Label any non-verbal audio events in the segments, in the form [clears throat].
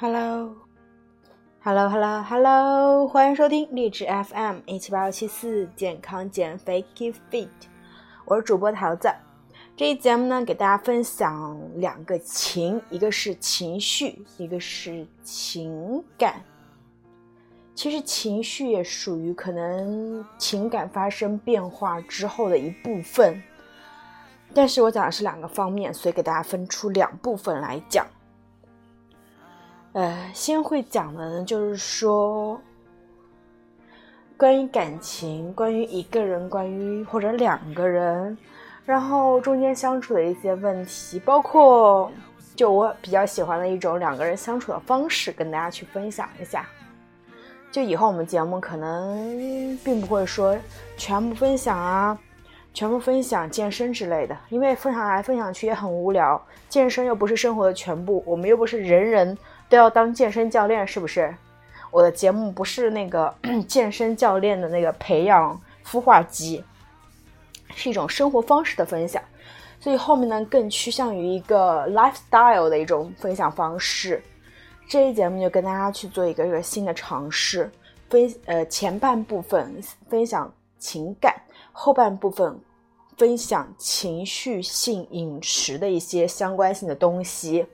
Hello，Hello，Hello，Hello，欢迎收听励志 FM 一七八幺七四健康减肥 Keep Fit，我是主播桃子。这一节目呢，给大家分享两个情，一个是情绪，一个是情感。其实情绪也属于可能情感发生变化之后的一部分，但是我讲的是两个方面，所以给大家分出两部分来讲。呃，先会讲的呢，就是说，关于感情，关于一个人，关于或者两个人，然后中间相处的一些问题，包括就我比较喜欢的一种两个人相处的方式，跟大家去分享一下。就以后我们节目可能并不会说全部分享啊，全部分享健身之类的，因为分享来分享去也很无聊。健身又不是生活的全部，我们又不是人人。都要当健身教练是不是？我的节目不是那个 [clears throat] 健身教练的那个培养孵化机，是一种生活方式的分享，所以后面呢更趋向于一个 lifestyle 的一种分享方式。这一节目就跟大家去做一个一个新的尝试，分呃前半部分分享情感，后半部分分享情绪性饮食的一些相关性的东西。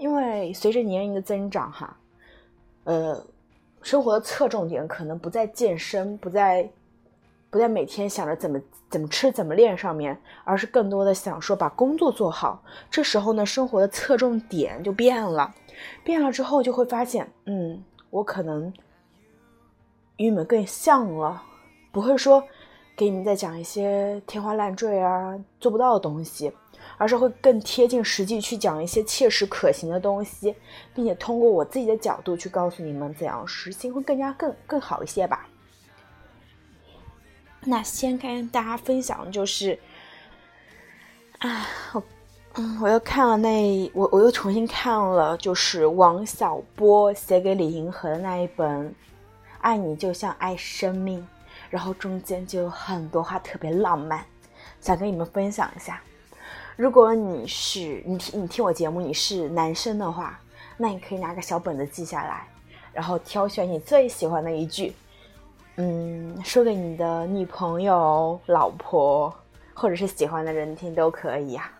因为随着年龄的增长，哈，呃，生活的侧重点可能不在健身，不在，不在每天想着怎么怎么吃怎么练上面，而是更多的想说把工作做好。这时候呢，生活的侧重点就变了，变了之后就会发现，嗯，我可能与你们更像了，不会说给你们再讲一些天花乱坠啊做不到的东西。而是会更贴近实际去讲一些切实可行的东西，并且通过我自己的角度去告诉你们怎样实行会更加更更好一些吧。那先跟大家分享就是，啊，我嗯，我又看了那我我又重新看了，就是王小波写给李银河的那一本《爱你就像爱生命》，然后中间就有很多话特别浪漫，想跟你们分享一下。如果你是你听你听我节目，你是男生的话，那你可以拿个小本子记下来，然后挑选你最喜欢的一句，嗯，说给你的女朋友、老婆或者是喜欢的人听都可以啊。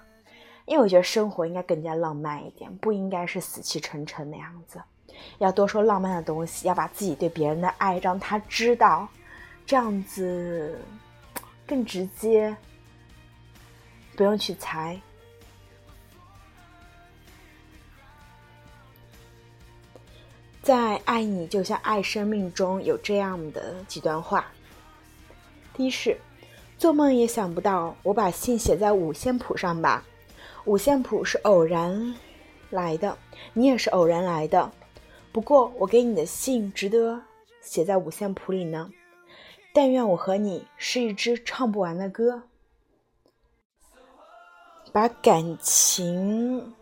因为我觉得生活应该更加浪漫一点，不应该是死气沉沉的样子，要多说浪漫的东西，要把自己对别人的爱让他知道，这样子更直接。不用去猜，在《爱你就像爱生命》中有这样的几段话。第一是，做梦也想不到我把信写在五线谱上吧？五线谱是偶然来的，你也是偶然来的。不过我给你的信值得写在五线谱里呢。但愿我和你是一支唱不完的歌。把感情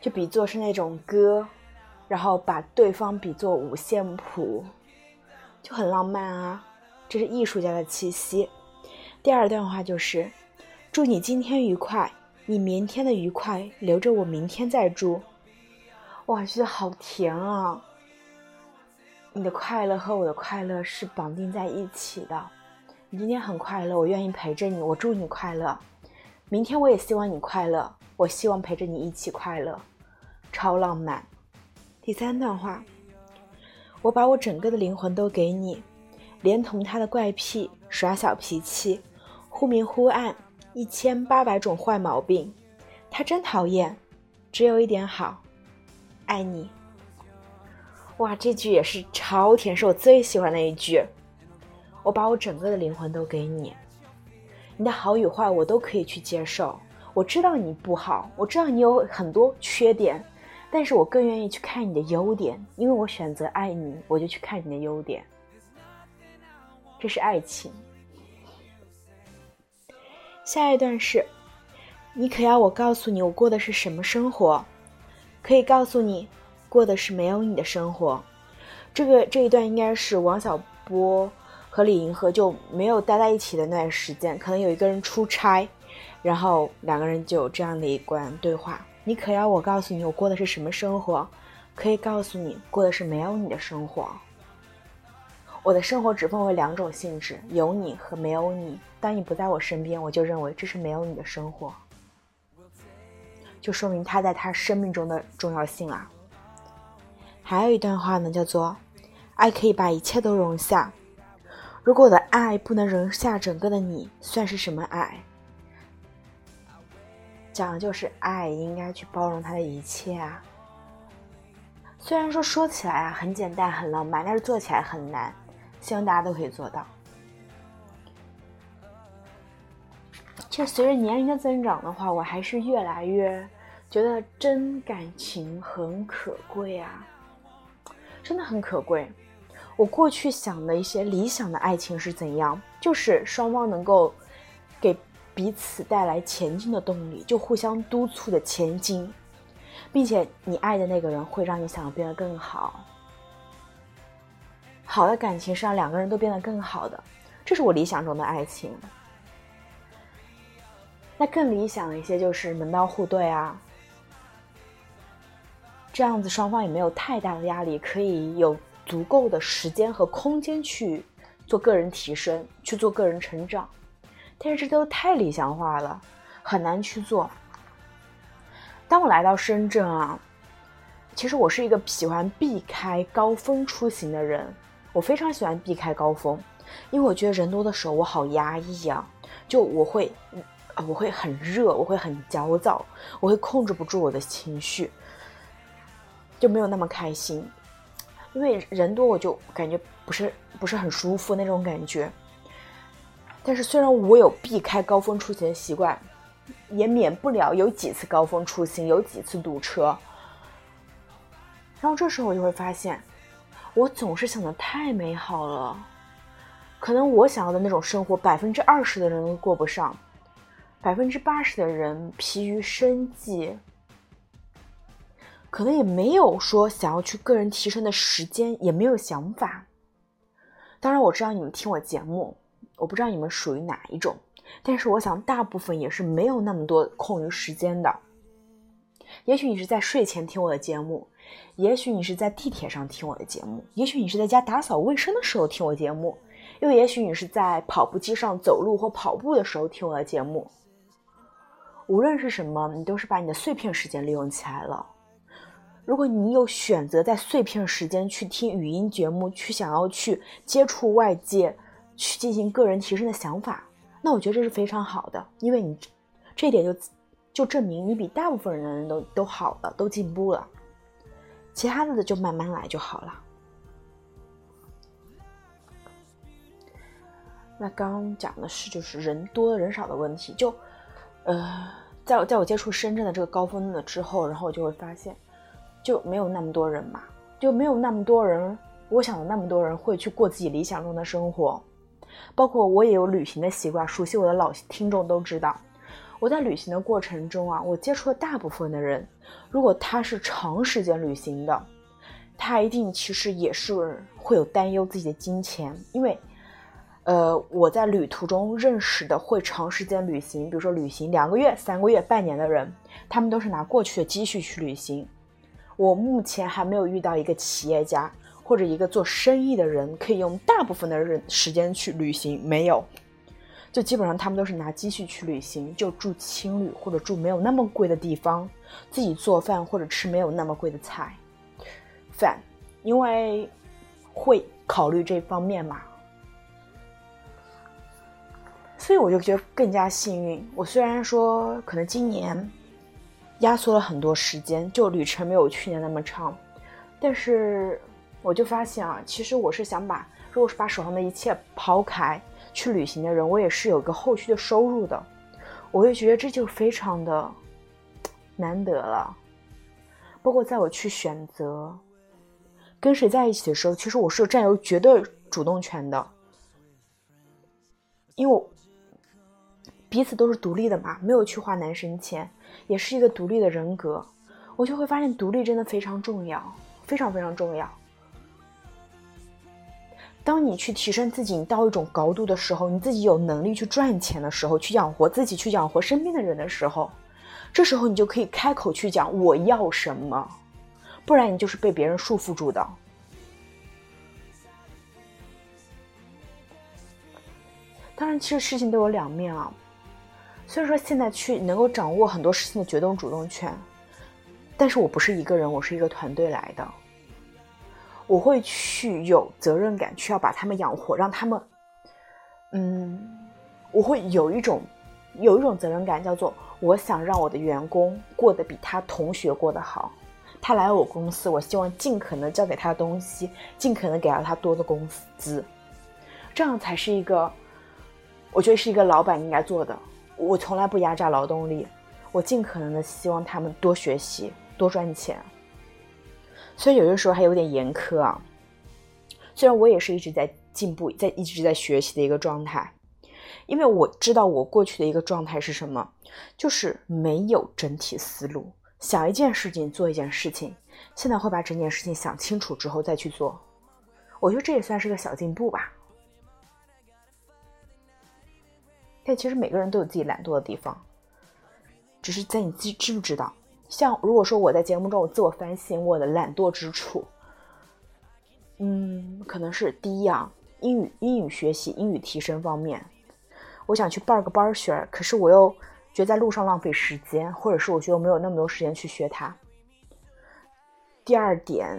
就比作是那种歌，然后把对方比作五线谱，就很浪漫啊！这是艺术家的气息。第二段话就是：祝你今天愉快，你明天的愉快留着我明天再祝。哇，觉得好甜啊！你的快乐和我的快乐是绑定在一起的。你今天很快乐，我愿意陪着你，我祝你快乐。明天我也希望你快乐，我希望陪着你一起快乐，超浪漫。第三段话，我把我整个的灵魂都给你，连同他的怪癖、耍小脾气、忽明忽暗、一千八百种坏毛病，他真讨厌，只有一点好，爱你。哇，这句也是超甜，是我最喜欢的一句。我把我整个的灵魂都给你。你的好与坏我都可以去接受，我知道你不好，我知道你有很多缺点，但是我更愿意去看你的优点，因为我选择爱你，我就去看你的优点。这是爱情。下一段是，你可要我告诉你我过的是什么生活？可以告诉你，过的是没有你的生活。这个这一段应该是王小波。和李银河就没有待在一起的那段时间，可能有一个人出差，然后两个人就有这样的一段对话。你可要我告诉你我过的是什么生活？可以告诉你过的是没有你的生活。我的生活只分为两种性质：有你和没有你。当你不在我身边，我就认为这是没有你的生活，就说明他在他生命中的重要性啊。还有一段话呢，叫做“爱可以把一切都容下”。如果我的爱不能容下整个的你，算是什么爱？讲的就是爱应该去包容他的一切啊。虽然说说起来啊很简单很浪漫，但是做起来很难。希望大家都可以做到。其实随着年龄的增长的话，我还是越来越觉得真感情很可贵啊，真的很可贵。我过去想的一些理想的爱情是怎样？就是双方能够给彼此带来前进的动力，就互相督促的前进，并且你爱的那个人会让你想要变得更好。好的感情是让两个人都变得更好的，这是我理想中的爱情。那更理想一些就是门当户对啊，这样子双方也没有太大的压力，可以有。足够的时间和空间去做个人提升，去做个人成长，但是这都太理想化了，很难去做。当我来到深圳啊，其实我是一个喜欢避开高峰出行的人，我非常喜欢避开高峰，因为我觉得人多的时候我好压抑啊，就我会，我会很热，我会很焦躁，我会控制不住我的情绪，就没有那么开心。因为人多，我就感觉不是不是很舒服那种感觉。但是虽然我有避开高峰出行的习惯，也免不了有几次高峰出行，有几次堵车。然后这时候我就会发现，我总是想的太美好了。可能我想要的那种生活，百分之二十的人都过不上，百分之八十的人疲于生计。可能也没有说想要去个人提升的时间，也没有想法。当然，我知道你们听我节目，我不知道你们属于哪一种，但是我想大部分也是没有那么多空余时间的。也许你是在睡前听我的节目，也许你是在地铁上听我的节目，也许你是在家打扫卫生的时候听我节目，又也许你是在跑步机上走路或跑步的时候听我的节目。无论是什么，你都是把你的碎片时间利用起来了。如果你有选择在碎片时间去听语音节目，去想要去接触外界，去进行个人提升的想法，那我觉得这是非常好的，因为你这一点就就证明你比大部分人都都好了，都进步了。其他的就慢慢来就好了。那刚刚讲的是就是人多人少的问题，就呃，在我在我接触深圳的这个高峰的之后，然后我就会发现。就没有那么多人嘛，就没有那么多人，我想的那么多人会去过自己理想中的生活，包括我也有旅行的习惯，熟悉我的老听众都知道，我在旅行的过程中啊，我接触的大部分的人，如果他是长时间旅行的，他一定其实也是会有担忧自己的金钱，因为，呃，我在旅途中认识的会长时间旅行，比如说旅行两个月、三个月、半年的人，他们都是拿过去的积蓄去旅行。我目前还没有遇到一个企业家或者一个做生意的人可以用大部分的人时间去旅行，没有，就基本上他们都是拿积蓄去旅行，就住青旅或者住没有那么贵的地方，自己做饭或者吃没有那么贵的菜饭，因为会考虑这方面嘛，所以我就觉得更加幸运。我虽然说可能今年。压缩了很多时间，就旅程没有去年那么长，但是我就发现啊，其实我是想把，如果是把手上的一切抛开去旅行的人，我也是有个后续的收入的，我也觉得这就非常的难得了。包括在我去选择跟谁在一起的时候，其实我是有占有绝对主动权的，因为我彼此都是独立的嘛，没有去花男生钱。也是一个独立的人格，我就会发现独立真的非常重要，非常非常重要。当你去提升自己你到一种高度的时候，你自己有能力去赚钱的时候，去养活自己，去养活身边的人的时候，这时候你就可以开口去讲我要什么，不然你就是被别人束缚住的。当然，其实事情都有两面啊。虽然说现在去能够掌握很多事情的决动主动权，但是我不是一个人，我是一个团队来的。我会去有责任感，去要把他们养活，让他们，嗯，我会有一种有一种责任感，叫做我想让我的员工过得比他同学过得好。他来我公司，我希望尽可能交给他的东西，尽可能给到他多的工资，这样才是一个，我觉得是一个老板应该做的。我从来不压榨劳动力，我尽可能的希望他们多学习、多赚钱。所以有些时候还有点严苛啊。虽然我也是一直在进步、在一直在学习的一个状态，因为我知道我过去的一个状态是什么，就是没有整体思路，想一件事情做一件事情，现在会把整件事情想清楚之后再去做。我觉得这也算是个小进步吧。但其实每个人都有自己懒惰的地方，只是在你自己知不知道。像如果说我在节目中我自我反省我的懒惰之处，嗯，可能是第一啊，英语英语学习英语提升方面，我想去报个班学，可是我又觉得在路上浪费时间，或者是我觉得我没有那么多时间去学它。第二点，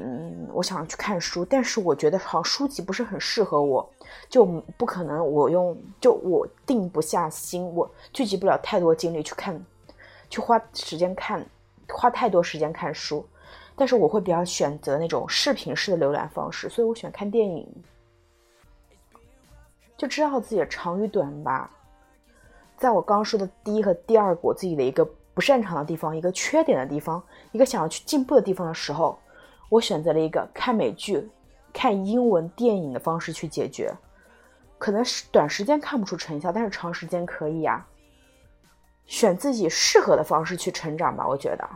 我想去看书，但是我觉得好像书籍不是很适合我，就不可能我用就我定不下心，我聚集不了太多精力去看，去花时间看，花太多时间看书。但是我会比较选择那种视频式的浏览方式，所以我喜欢看电影，就知道自己的长与短吧。在我刚说的第一和第二我自己的一个。不擅长的地方，一个缺点的地方，一个想要去进步的地方的时候，我选择了一个看美剧、看英文电影的方式去解决。可能是短时间看不出成效，但是长时间可以呀。选自己适合的方式去成长吧，我觉得。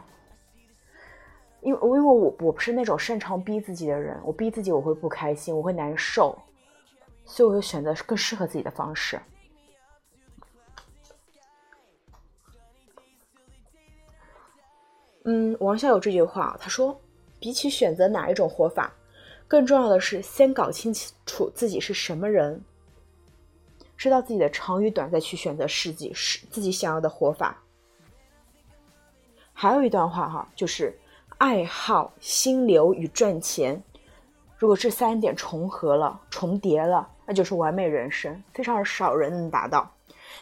因为因为我我不是那种擅长逼自己的人，我逼自己我会不开心，我会难受，所以我会选择更适合自己的方式。嗯，王校有这句话，他说：“比起选择哪一种活法，更重要的是先搞清楚自己是什么人，知道自己的长与短，再去选择自己是自己想要的活法。”还有一段话哈，就是爱好、心流与赚钱，如果这三点重合了、重叠了，那就是完美人生，非常少人能达到。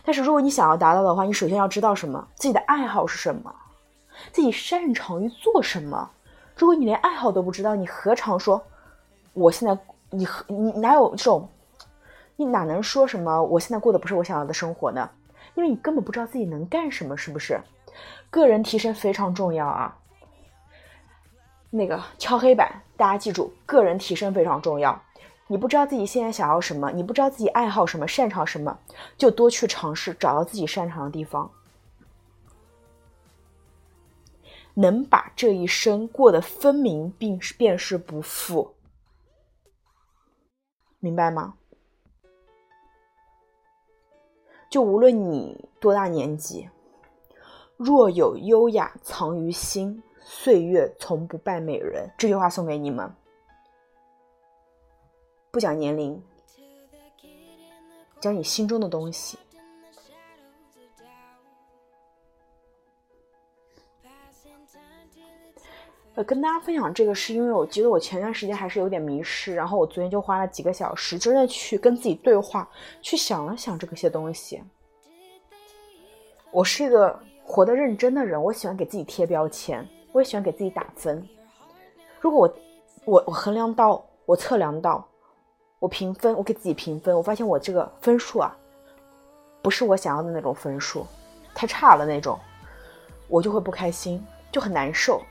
但是如果你想要达到的话，你首先要知道什么？自己的爱好是什么？自己擅长于做什么？如果你连爱好都不知道，你何尝说我现在你你哪有这种？你哪能说什么我现在过的不是我想要的生活呢？因为你根本不知道自己能干什么，是不是？个人提升非常重要啊！那个敲黑板，大家记住，个人提升非常重要。你不知道自己现在想要什么，你不知道自己爱好什么，擅长什么，就多去尝试，找到自己擅长的地方。能把这一生过得分明，并便是不负，明白吗？就无论你多大年纪，若有优雅藏于心，岁月从不败美人。这句话送给你们，不讲年龄，讲你心中的东西。跟大家分享这个，是因为我觉得我前段时间还是有点迷失，然后我昨天就花了几个小时，真的去跟自己对话，去想了想这些东西。我是一个活得认真的人，我喜欢给自己贴标签，我也喜欢给自己打分。如果我我我衡量到，我测量到，我评分，我给自己评分，我发现我这个分数啊，不是我想要的那种分数，太差了那种，我就会不开心，就很难受。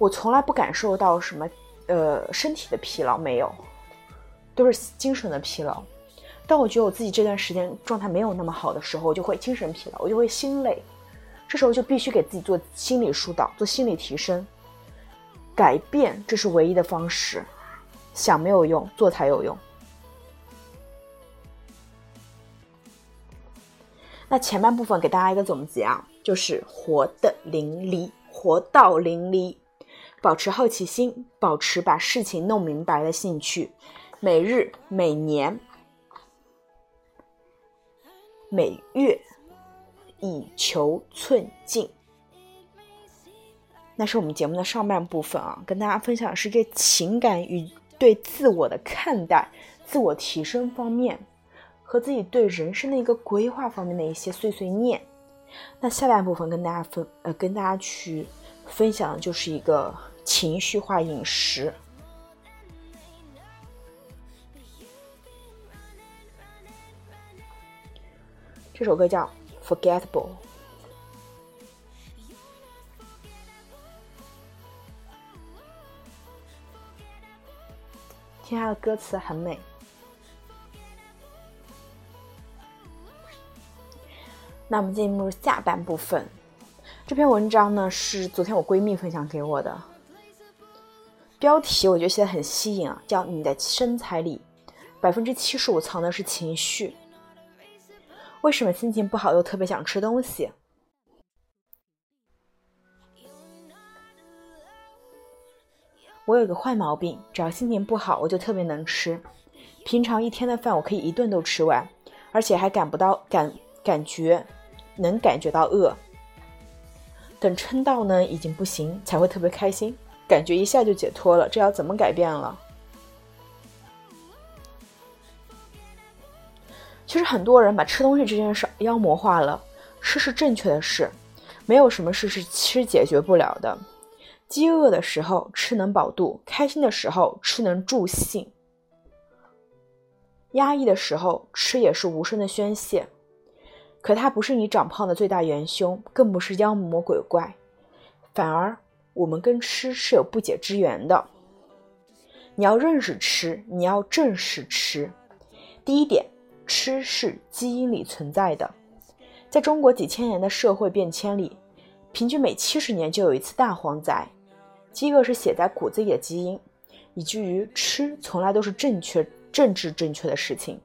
我从来不感受到什么，呃，身体的疲劳没有，都是精神的疲劳。当我觉得我自己这段时间状态没有那么好的时候，我就会精神疲劳，我就会心累。这时候就必须给自己做心理疏导，做心理提升，改变，这是唯一的方式。想没有用，做才有用。那前半部分给大家一个总结啊。就是活的淋漓，活到淋漓。保持好奇心，保持把事情弄明白的兴趣，每日、每年、每月以求寸进。那是我们节目的上半部分啊，跟大家分享的是这情感与对自我的看待、自我提升方面和自己对人生的一个规划方面的一些碎碎念。那下半部分跟大家分呃，跟大家去分享的就是一个。情绪化饮食，这首歌叫《Forgettable》，听它的歌词很美。那我们进入下半部分，这篇文章呢是昨天我闺蜜分享给我的。标题我觉得写的很吸引啊，叫你的身材里百分之七十五藏的是情绪。为什么心情不好又特别想吃东西？我有个坏毛病，只要心情不好，我就特别能吃。平常一天的饭我可以一顿都吃完，而且还感不到感感觉能感觉到饿。等撑到呢已经不行，才会特别开心。感觉一下就解脱了，这要怎么改变了？其实很多人把吃东西这件事妖魔化了，吃是正确的事，没有什么事是吃解决不了的。饥饿的时候吃能饱肚，开心的时候吃能助兴，压抑的时候吃也是无声的宣泄。可它不是你长胖的最大元凶，更不是妖魔鬼怪，反而。我们跟吃是有不解之缘的。你要认识吃，你要正视吃。第一点，吃是基因里存在的。在中国几千年的社会变迁里，平均每七十年就有一次大荒灾。饥饿是写在骨子里的基因，以至于吃从来都是正确、政治正确的事情。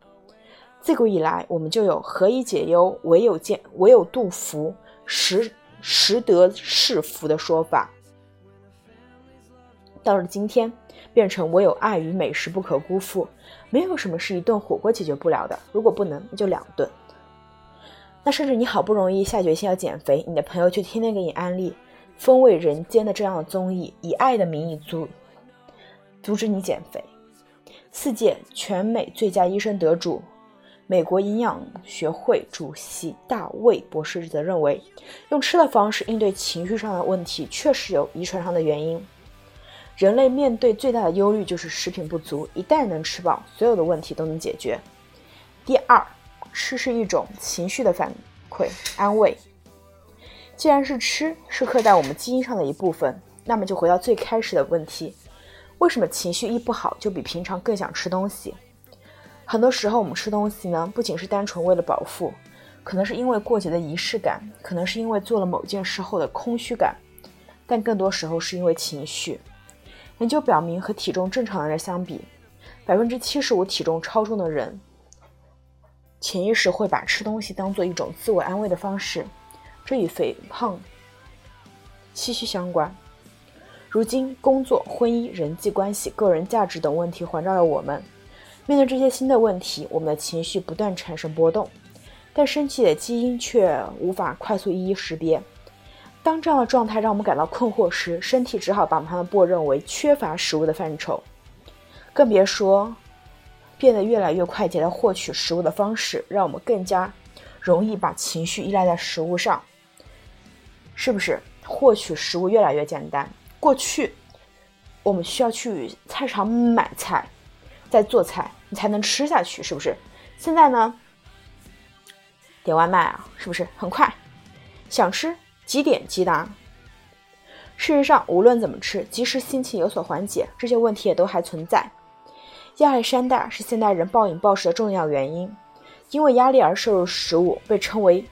自古以来，我们就有“何以解忧，唯有见唯有杜甫，食食得是福”的说法。到了今天，变成唯有爱与美食不可辜负，没有什么是一顿火锅解决不了的。如果不能，那就两顿。那甚至你好不容易下决心要减肥，你的朋友却天天给你安利《风味人间》的这样的综艺，以爱的名义阻阻止你减肥。四届全美最佳医生得主、美国营养学会主席大卫博士则认为，用吃的方式应对情绪上的问题，确实有遗传上的原因。人类面对最大的忧虑就是食品不足，一旦能吃饱，所有的问题都能解决。第二，吃是一种情绪的反馈安慰。既然是吃是刻在我们基因上的一部分，那么就回到最开始的问题：为什么情绪一不好就比平常更想吃东西？很多时候我们吃东西呢，不仅是单纯为了饱腹，可能是因为过节的仪式感，可能是因为做了某件事后的空虚感，但更多时候是因为情绪。研究表明，和体重正常的人相比，百分之七十五体重超重的人，潜意识会把吃东西当做一种自我安慰的方式，这与肥胖息息相关。如今，工作、婚姻、人际关系、个人价值等问题环绕着我们。面对这些新的问题，我们的情绪不断产生波动，但身体的基因却无法快速一一识别。当这样的状态让我们感到困惑时，身体只好把它们默认为缺乏食物的范畴，更别说变得越来越快捷的获取食物的方式，让我们更加容易把情绪依赖在食物上，是不是？获取食物越来越简单。过去我们需要去菜场买菜，再做菜，你才能吃下去，是不是？现在呢，点外卖啊，是不是很快？想吃。几点即达。事实上，无论怎么吃，即使心情有所缓解，这些问题也都还存在。压力山大是现代人暴饮暴食的重要原因。因为压力而摄入食物被称为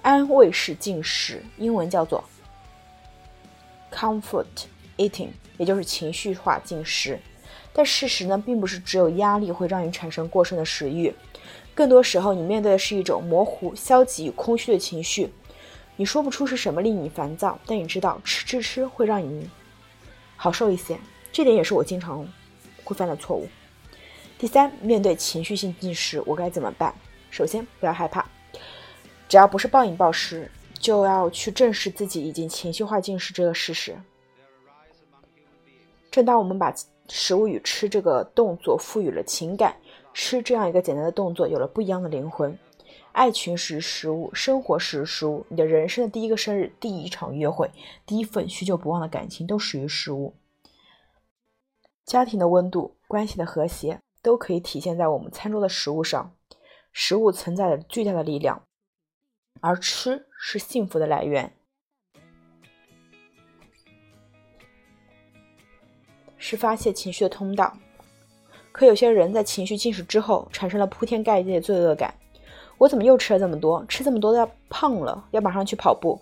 安慰式进食，英文叫做 comfort eating，也就是情绪化进食。但事实呢，并不是只有压力会让你产生过剩的食欲，更多时候你面对的是一种模糊、消极与空虚的情绪。你说不出是什么令你烦躁，但你知道吃吃吃会让你好受一些。这点也是我经常会犯的错误。第三，面对情绪性进食，我该怎么办？首先，不要害怕，只要不是暴饮暴食，就要去正视自己已经情绪化进食这个事实。正当我们把食物与吃这个动作赋予了情感，吃这样一个简单的动作有了不一样的灵魂。爱群食食物，生活时食物。你的人生的第一个生日、第一场约会、第一份许久不忘的感情，都始于食物。家庭的温度、关系的和谐，都可以体现在我们餐桌的食物上。食物存在着巨大的力量，而吃是幸福的来源，是发泄情绪的通道。可有些人在情绪进食之后，产生了铺天盖地的罪恶感。我怎么又吃了这么多？吃这么多都要胖了，要马上去跑步。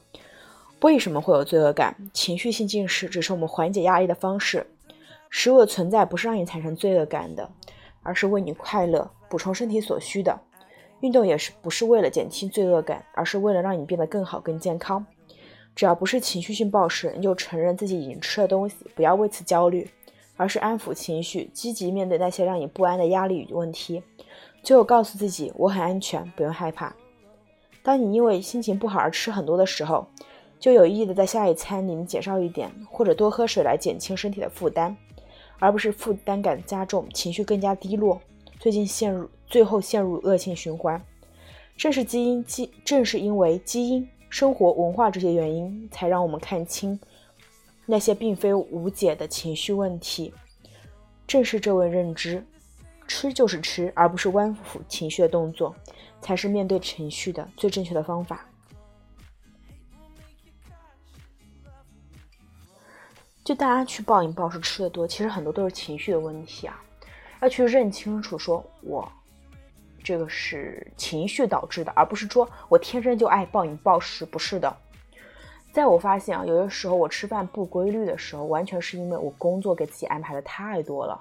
为什么会有罪恶感？情绪性进食只是我们缓解压力的方式。食物的存在不是让你产生罪恶感的，而是为你快乐、补充身体所需的。运动也是不是为了减轻罪恶感，而是为了让你变得更好、更健康。只要不是情绪性暴食，你就承认自己已经吃了东西，不要为此焦虑，而是安抚情绪，积极面对那些让你不安的压力与问题。最后告诉自己，我很安全，不用害怕。当你因为心情不好而吃很多的时候，就有意的在下一餐里面减少一点，或者多喝水来减轻身体的负担，而不是负担感加重，情绪更加低落，最近陷入最后陷入恶性循环。正是基因基，正是因为基因、生活、文化这些原因，才让我们看清那些并非无解的情绪问题。正是这位认知。吃就是吃，而不是安抚情绪的动作，才是面对情绪的最正确的方法。就大家去暴饮暴食吃的多，其实很多都是情绪的问题啊，要去认清楚，说我这个是情绪导致的，而不是说我天生就爱暴饮暴食，不是的。在我发现啊，有的时候我吃饭不规律的时候，完全是因为我工作给自己安排的太多了，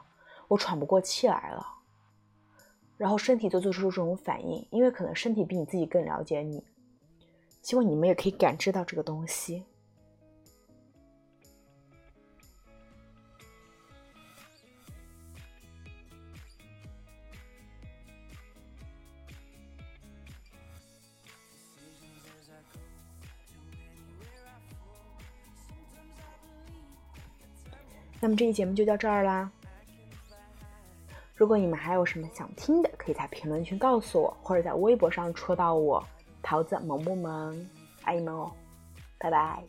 我喘不过气来了。然后身体就做出这种反应，因为可能身体比你自己更了解你。希望你们也可以感知到这个东西。那么这期节目就到这儿啦。如果你们还有什么想听的，可以在评论区告诉我，或者在微博上戳到我。桃子萌不萌？爱你们哦，拜拜。